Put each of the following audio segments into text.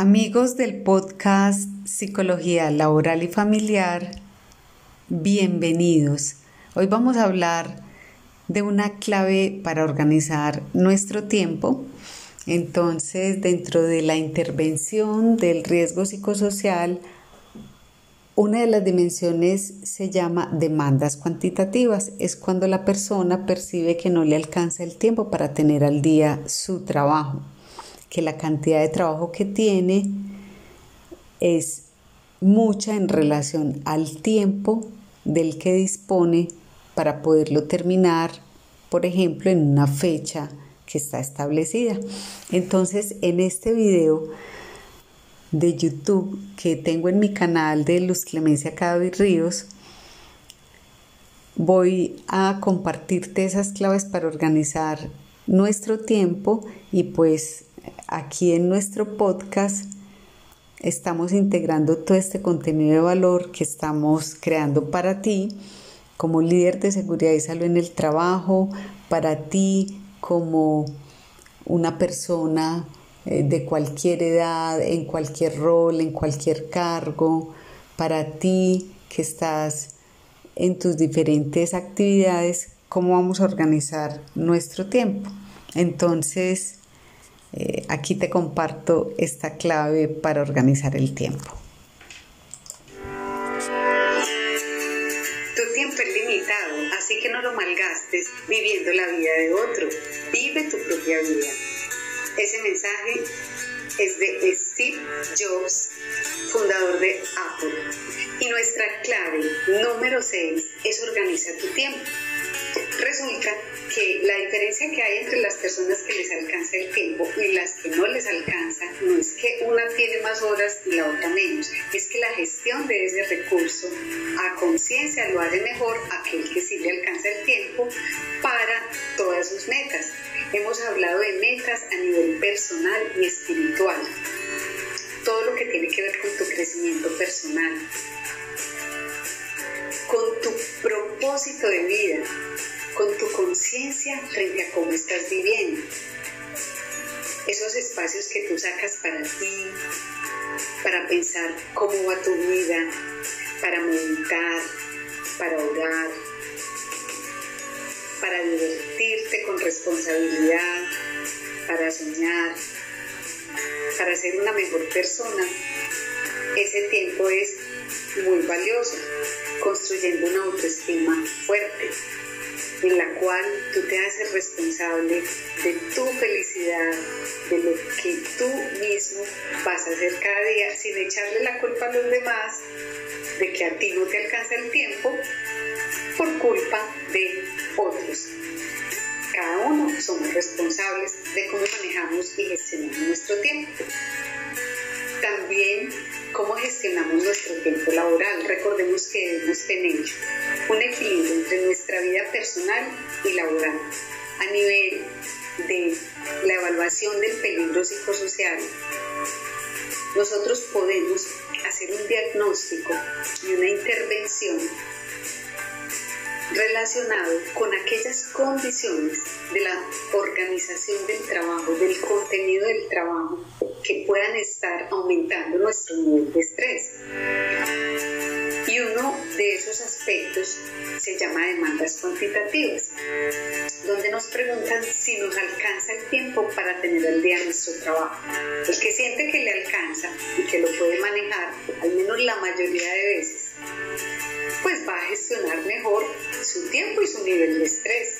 Amigos del podcast Psicología Laboral y Familiar, bienvenidos. Hoy vamos a hablar de una clave para organizar nuestro tiempo. Entonces, dentro de la intervención del riesgo psicosocial, una de las dimensiones se llama demandas cuantitativas. Es cuando la persona percibe que no le alcanza el tiempo para tener al día su trabajo que la cantidad de trabajo que tiene es mucha en relación al tiempo del que dispone para poderlo terminar, por ejemplo, en una fecha que está establecida. Entonces, en este video de YouTube que tengo en mi canal de Luz Clemencia Cadavid Ríos, voy a compartirte esas claves para organizar nuestro tiempo y pues aquí en nuestro podcast estamos integrando todo este contenido de valor que estamos creando para ti como líder de seguridad y salud en el trabajo, para ti como una persona eh, de cualquier edad, en cualquier rol, en cualquier cargo, para ti que estás en tus diferentes actividades, cómo vamos a organizar nuestro tiempo. Entonces, eh, aquí te comparto esta clave para organizar el tiempo. Tu tiempo es limitado, así que no lo malgastes viviendo la vida de otro. Vive tu propia vida. Ese mensaje es de Steve Jobs, fundador de Apple. Y nuestra clave número 6 es organizar tu tiempo. Resulta que la diferencia que hay entre las personas que les alcanza el tiempo y las que no les alcanza no es que una tiene más horas y la otra menos, es que la gestión de ese recurso a conciencia lo hace mejor aquel que sí le alcanza el tiempo para todas sus metas. Hemos hablado de metas a nivel personal y espiritual, todo lo que tiene que ver con tu crecimiento personal, con tu propósito de vida, con tu conciencia frente a cómo estás viviendo. Esos espacios que tú sacas para ti, para pensar cómo va tu vida, para meditar, para orar, para divertirte con responsabilidad, para soñar, para ser una mejor persona. Ese tiempo es muy valioso, construyendo una autoestima fuerte, en la cual tú te haces responsable de tu felicidad, de lo que tú mismo vas a hacer cada día, sin echarle la culpa a los demás de que a ti no te alcanza el tiempo por culpa de otros. Cada uno somos responsables de cómo manejamos y gestionamos nuestro tiempo. También cómo gestionamos nuestro tiempo laboral. Recordemos que debemos tener un equilibrio entre nuestra vida personal y laboral. A nivel de la evaluación del peligro psicosocial, nosotros podemos hacer un diagnóstico y una intervención relacionado con aquellas condiciones de la organización del trabajo, del contenido del trabajo, que puedan estar aumentando nuestro nivel de estrés. De esos aspectos se llama demandas cuantitativas, donde nos preguntan si nos alcanza el tiempo para tener al día nuestro trabajo. El que siente que le alcanza y que lo puede manejar, al menos la mayoría de veces, pues va a gestionar mejor su tiempo y su nivel de estrés.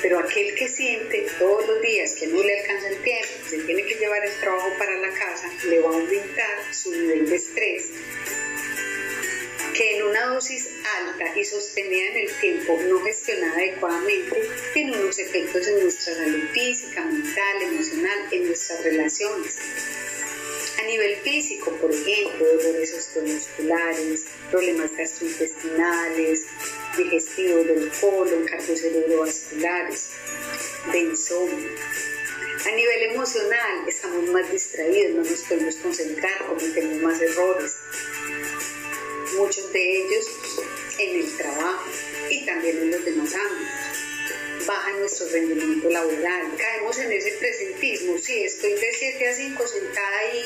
Pero aquel que siente todos los días que no le alcanza el tiempo, se tiene que llevar el trabajo para la casa, le va a aumentar su nivel de estrés, que en una dosis alta y sostenida en el tiempo, no gestionada adecuadamente, tiene unos efectos en nuestra salud física, mental, emocional, en nuestras relaciones. A nivel físico, por ejemplo, dolores osteomusculares, problemas gastrointestinales, digestivos del colon, cardiocerebrovasculares, de insomnio. A nivel emocional, estamos más distraídos, no nos podemos concentrar, cometemos más errores. Muchos de ellos en el trabajo y también en los demás ámbitos. baja nuestro rendimiento laboral, caemos en ese presentismo, sí, estoy de 7 a 5 sentada ahí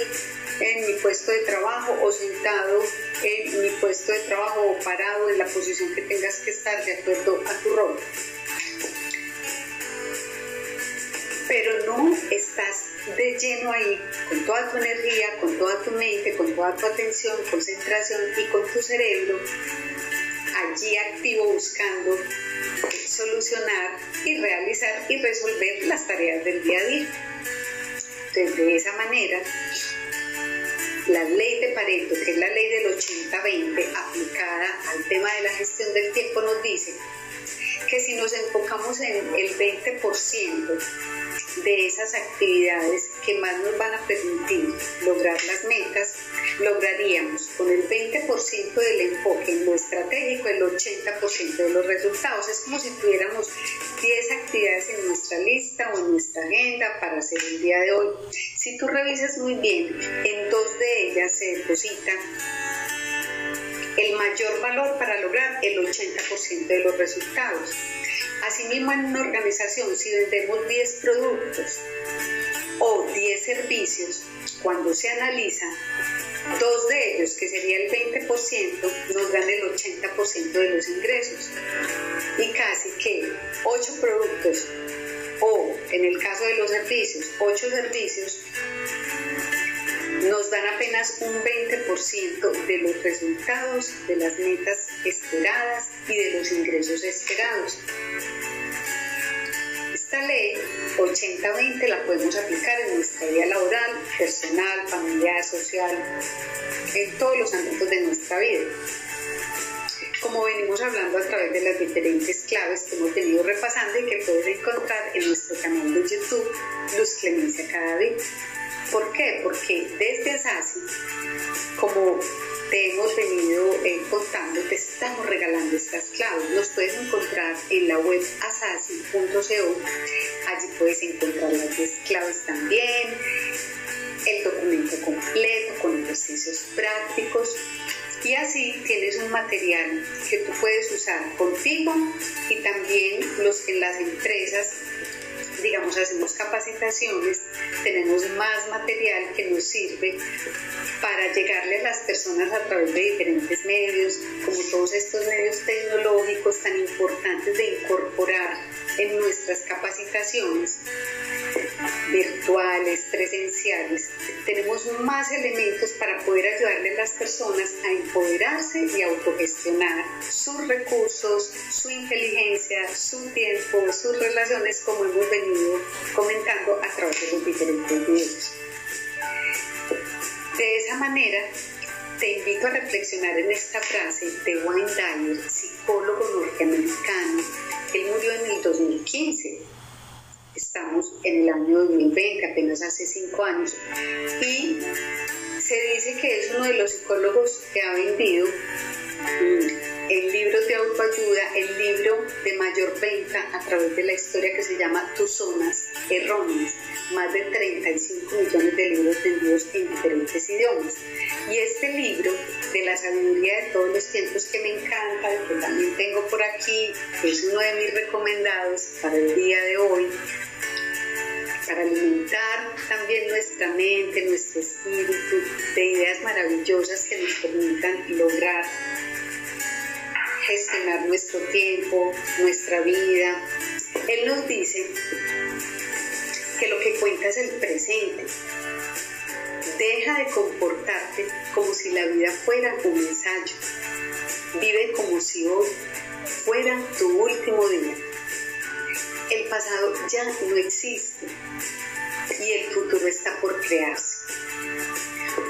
en mi puesto de trabajo o sentado en mi puesto de trabajo o parado en la posición que tengas que estar de acuerdo a tu rol. Pero no estás de lleno ahí con toda tu energía, con toda tu mente, con toda tu atención, concentración y con tu cerebro allí activo buscando solucionar y realizar y resolver las tareas del día a día. Entonces, de esa manera, la ley de Pareto, que es la ley del 80-20 aplicada al tema de la gestión del tiempo, nos dice que si nos enfocamos en el 20% de esas actividades que más nos van a permitir lograr las metas, lograríamos con el 20% del enfoque en lo estratégico el 80% de los resultados. Es como si tuviéramos 10 actividades en nuestra lista o en nuestra agenda para hacer el día de hoy. Si tú revisas muy bien, en dos de ellas se deposita el mayor valor para lograr el 80% de los resultados. Asimismo, en una organización, si vendemos 10 productos o 10 servicios, cuando se analiza, dos de ellos, que sería el 20%, nos dan el 80% de los ingresos. Y casi que 8 productos o, en el caso de los servicios, 8 servicios, nos dan apenas un 20% de los resultados de las metas esperadas y de los ingresos esperados. Esta ley 80-20 la podemos aplicar en nuestra vida laboral, personal, familiar, social, en todos los ámbitos de nuestra vida. Como venimos hablando a través de las diferentes claves que hemos venido repasando y que puedes encontrar en nuestro canal de YouTube, Luz Clemencia Cada Día. ¿Por qué? Porque desde ASASI, como te hemos venido eh, contando, te estamos regalando estas claves. Los puedes encontrar en la web asasi.co. Allí puedes encontrar las 10 claves también, el documento completo con ejercicios prácticos. Y así tienes un material que tú puedes usar contigo y también los que las empresas digamos, hacemos capacitaciones, tenemos más material que nos sirve para llegarle a las personas a través de diferentes medios, como todos estos medios tecnológicos tan importantes de incorporar en nuestras capacitaciones virtuales, presenciales, tenemos más elementos para poder ayudarle a las personas a empoderarse y autogestionar sus recursos, su inteligencia, su tiempo, sus relaciones, como hemos venido comentando a través de los diferentes videos. De esa manera, te invito a reflexionar en esta frase de Wayne Dyer, psicólogo norteamericano. Él murió en el 2015. Estamos en el año 2020, apenas hace cinco años. Y se dice que es uno de los psicólogos que ha vendido el libro de autoayuda, el libro de mayor venta a través de la historia que se llama Tus zonas erróneas más de 35 millones de libros vendidos en diferentes idiomas. Y este libro de la sabiduría de todos los tiempos que me encanta, que también tengo por aquí, es uno de mis recomendados para el día de hoy, para alimentar también nuestra mente, nuestro espíritu de ideas maravillosas que nos permitan lograr gestionar nuestro tiempo, nuestra vida. Él nos dice que lo que cuenta es el presente. Deja de comportarte como si la vida fuera un ensayo. Vive como si hoy fuera tu último día. El pasado ya no existe y el futuro está por crearse.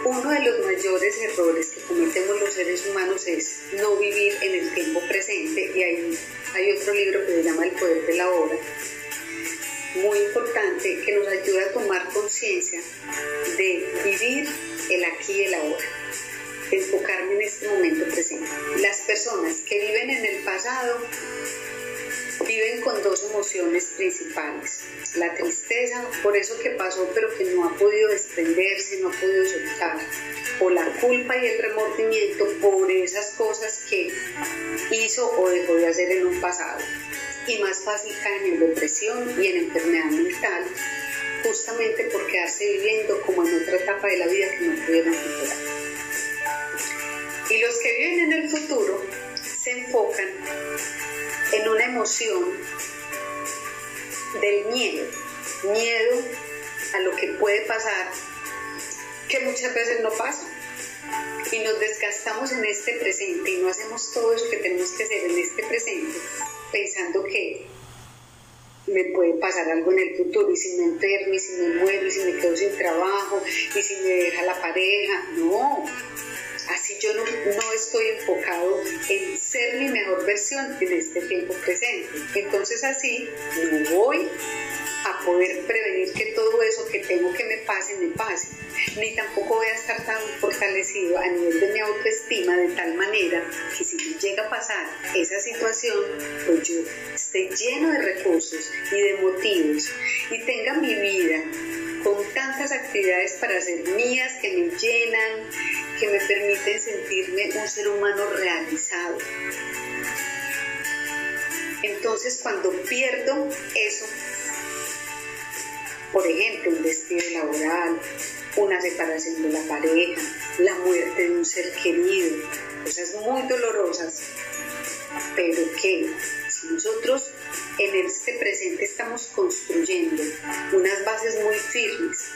Uno de los mayores errores que cometemos los seres humanos es no vivir en el tiempo presente y hay, hay otro libro que se llama El poder de la hora muy importante que nos ayuda a tomar conciencia de vivir el aquí y el ahora, enfocarme en este momento presente. Las personas que viven en el pasado viven con dos emociones principales. La tristeza por eso que pasó pero que no ha podido desprenderse, no ha podido soltar. O la culpa y el remordimiento por esas cosas que hizo o dejó de hacer en un pasado. y más fácil caen en depresión y en enfermedad mental, justamente por quedarse viviendo como en otra etapa de la vida que no pudieron superar. Y los que viven en el futuro se enfocan en una emoción del miedo, miedo a lo que puede pasar, que muchas veces no pasa. Y nos desgastamos en este presente y no hacemos todo eso que tenemos que hacer en este presente, pensando que me puede pasar algo en el futuro y si me enfermo y si me muero y si me quedo sin trabajo y si me deja la pareja. No, así yo no, no, estoy enfocado en ser mi mejor versión en este tiempo presente. Entonces así no voy a poder prevenir que todo eso que tengo que me pase, me pase. Ni tampoco voy a estar tan fortalecido a nivel de mi autoestima de tal manera que si me llega a pasar esa situación, pues yo esté lleno de recursos y de motivos y tenga mi vida con tantas actividades para hacer mías que me llenan, que me permiten sentirme un ser humano realizado. Entonces cuando pierdo eso, por ejemplo, un despido laboral, una separación de la pareja, la muerte de un ser querido, cosas muy dolorosas, pero que nosotros en este presente estamos construyendo unas bases muy firmes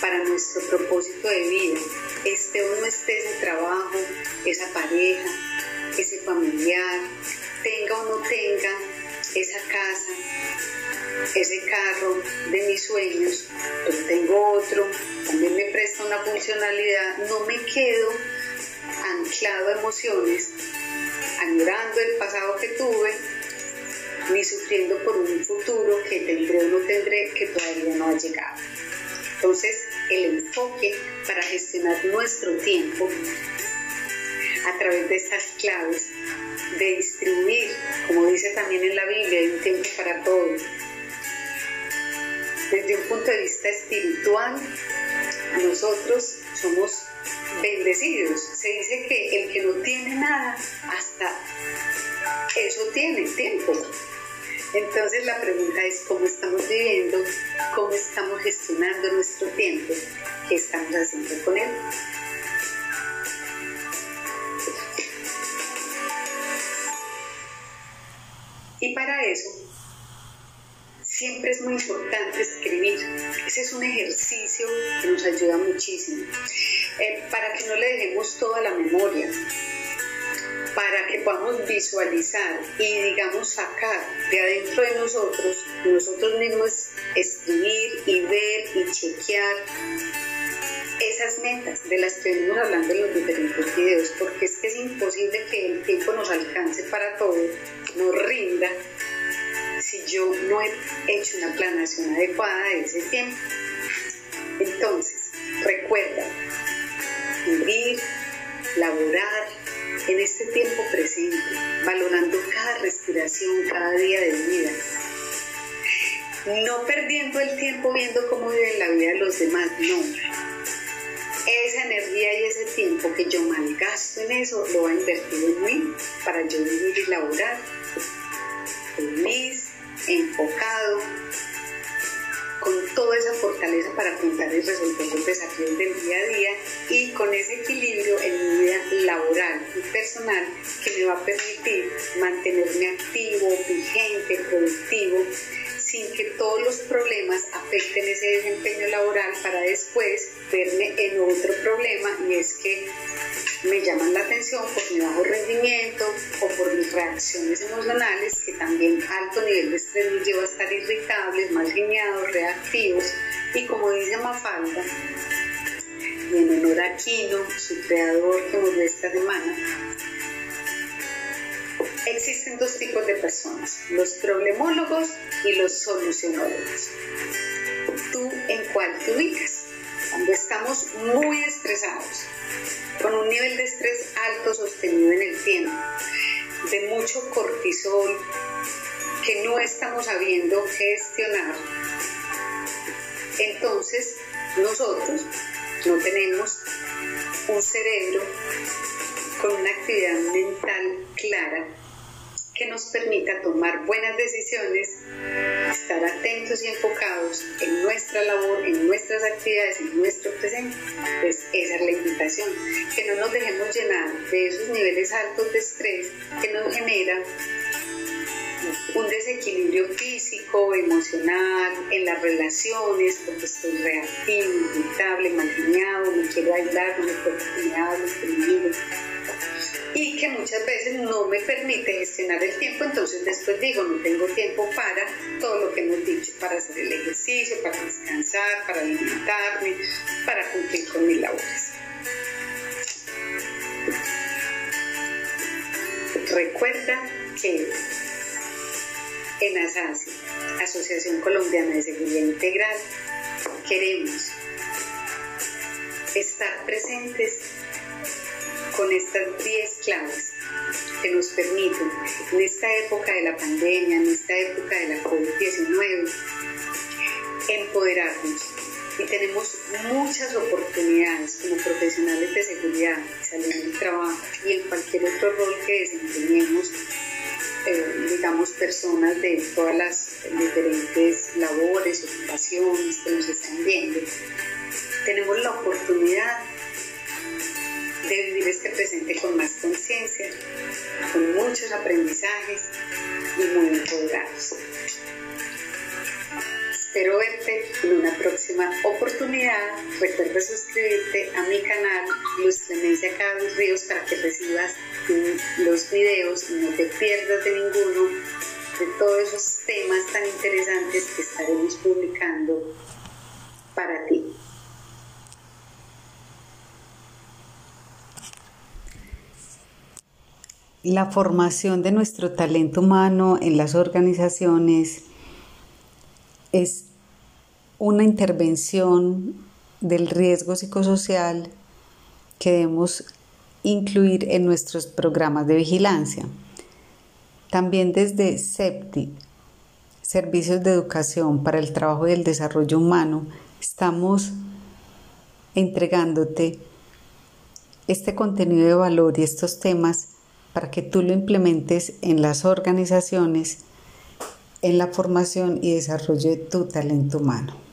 para nuestro propósito de vida, este o no esté ese trabajo, esa pareja, ese familiar, tenga o no tenga esa casa, ese carro de mis sueños, pero tengo otro, también me presta una funcionalidad, no me quedo anclado a emociones, añorando el pasado que tuve, ni sufriendo por un futuro que tendré o no tendré que todavía no ha llegado. Entonces, el enfoque para gestionar nuestro tiempo a través de estas claves de distribuir, como dice también en la Biblia, hay un tiempo para todo. Desde un punto de vista espiritual, nosotros somos bendecidos. Se dice que el que no tiene nada, hasta eso tiene tiempo. Entonces la pregunta es cómo estamos viviendo, cómo estamos gestionando nuestro tiempo, qué estamos haciendo con él. Y para eso, siempre es muy importante escribir. Ese es un ejercicio que nos ayuda muchísimo. Eh, para que no le dejemos toda la memoria, para que podamos visualizar y digamos sacar de adentro de nosotros, nosotros mismos escribir y ver y chequear esas metas de las que venimos hablando en los diferentes videos, porque es que es imposible que el tiempo nos alcance para todo, nos rinda, si yo no he hecho una planación adecuada de ese tiempo. Entonces, recuerda, vivir, laborar en este tiempo presente, valorando cada respiración, cada día de vida. No perdiendo el tiempo viendo cómo viven la vida de los demás, no esa energía y ese tiempo que yo malgasto en eso lo va a invertir en mí para yo vivir y laborar fortaleza para afrontar y resolver los desafíos del día a día y con ese equilibrio en mi vida laboral y personal que me va a permitir mantenerme activo, vigente, productivo sin que todos los problemas afecten ese desempeño laboral para después verme en otro problema y es que me llaman la atención por mi bajo rendimiento o por mis reacciones emocionales que también alto nivel de estrés nos lleva a estar irritables, mal geniados, reactivos y como dice Mafalda y en honor a Kino, su creador que murió esta semana, existen dos tipos de personas, los problemólogos y los solucionólogos. ¿Tú en cuál te ubicas? Cuando estamos muy estresados, con un nivel de estrés alto sostenido en el tiempo, de mucho cortisol que no estamos sabiendo gestionar, entonces nosotros no tenemos un cerebro con una actividad mental clara que nos permita tomar buenas decisiones, estar atentos y enfocados en nuestra labor, en nuestras actividades, en nuestro presente. Pues esa es la invitación, que no nos dejemos llenar de esos niveles altos de estrés que nos genera un desequilibrio físico, emocional, en las relaciones, porque estoy reactivo, irritable, mal me quiero aislar, no me puedo conmigo y que muchas veces no me permite gestionar el tiempo, entonces después digo, no tengo tiempo para todo lo que hemos dicho, para hacer el ejercicio, para descansar, para alimentarme, para cumplir con mis labores. Recuerda que en ASASI, Asociación Colombiana de Seguridad Integral, queremos estar presentes con estas 10 claves que nos permiten en esta época de la pandemia, en esta época de la COVID-19, empoderarnos. Y tenemos muchas oportunidades como profesionales de seguridad, salud en el trabajo y en cualquier otro rol que desempeñemos, eh, digamos, personas de todas las diferentes labores, ocupaciones que nos están viendo. Tenemos la oportunidad de vivir este presente con más conciencia, con muchos aprendizajes y muy empoderados. Espero verte en una próxima oportunidad. Recuerda suscribirte a mi canal Luz Clemencia Carlos Ríos para que recibas los videos y no te pierdas de ninguno de todos esos temas tan interesantes que estaremos publicando para ti. La formación de nuestro talento humano en las organizaciones es una intervención del riesgo psicosocial que debemos incluir en nuestros programas de vigilancia. También desde SEPTI, Servicios de Educación para el Trabajo y el Desarrollo Humano, estamos entregándote este contenido de valor y estos temas para que tú lo implementes en las organizaciones, en la formación y desarrollo de tu talento humano.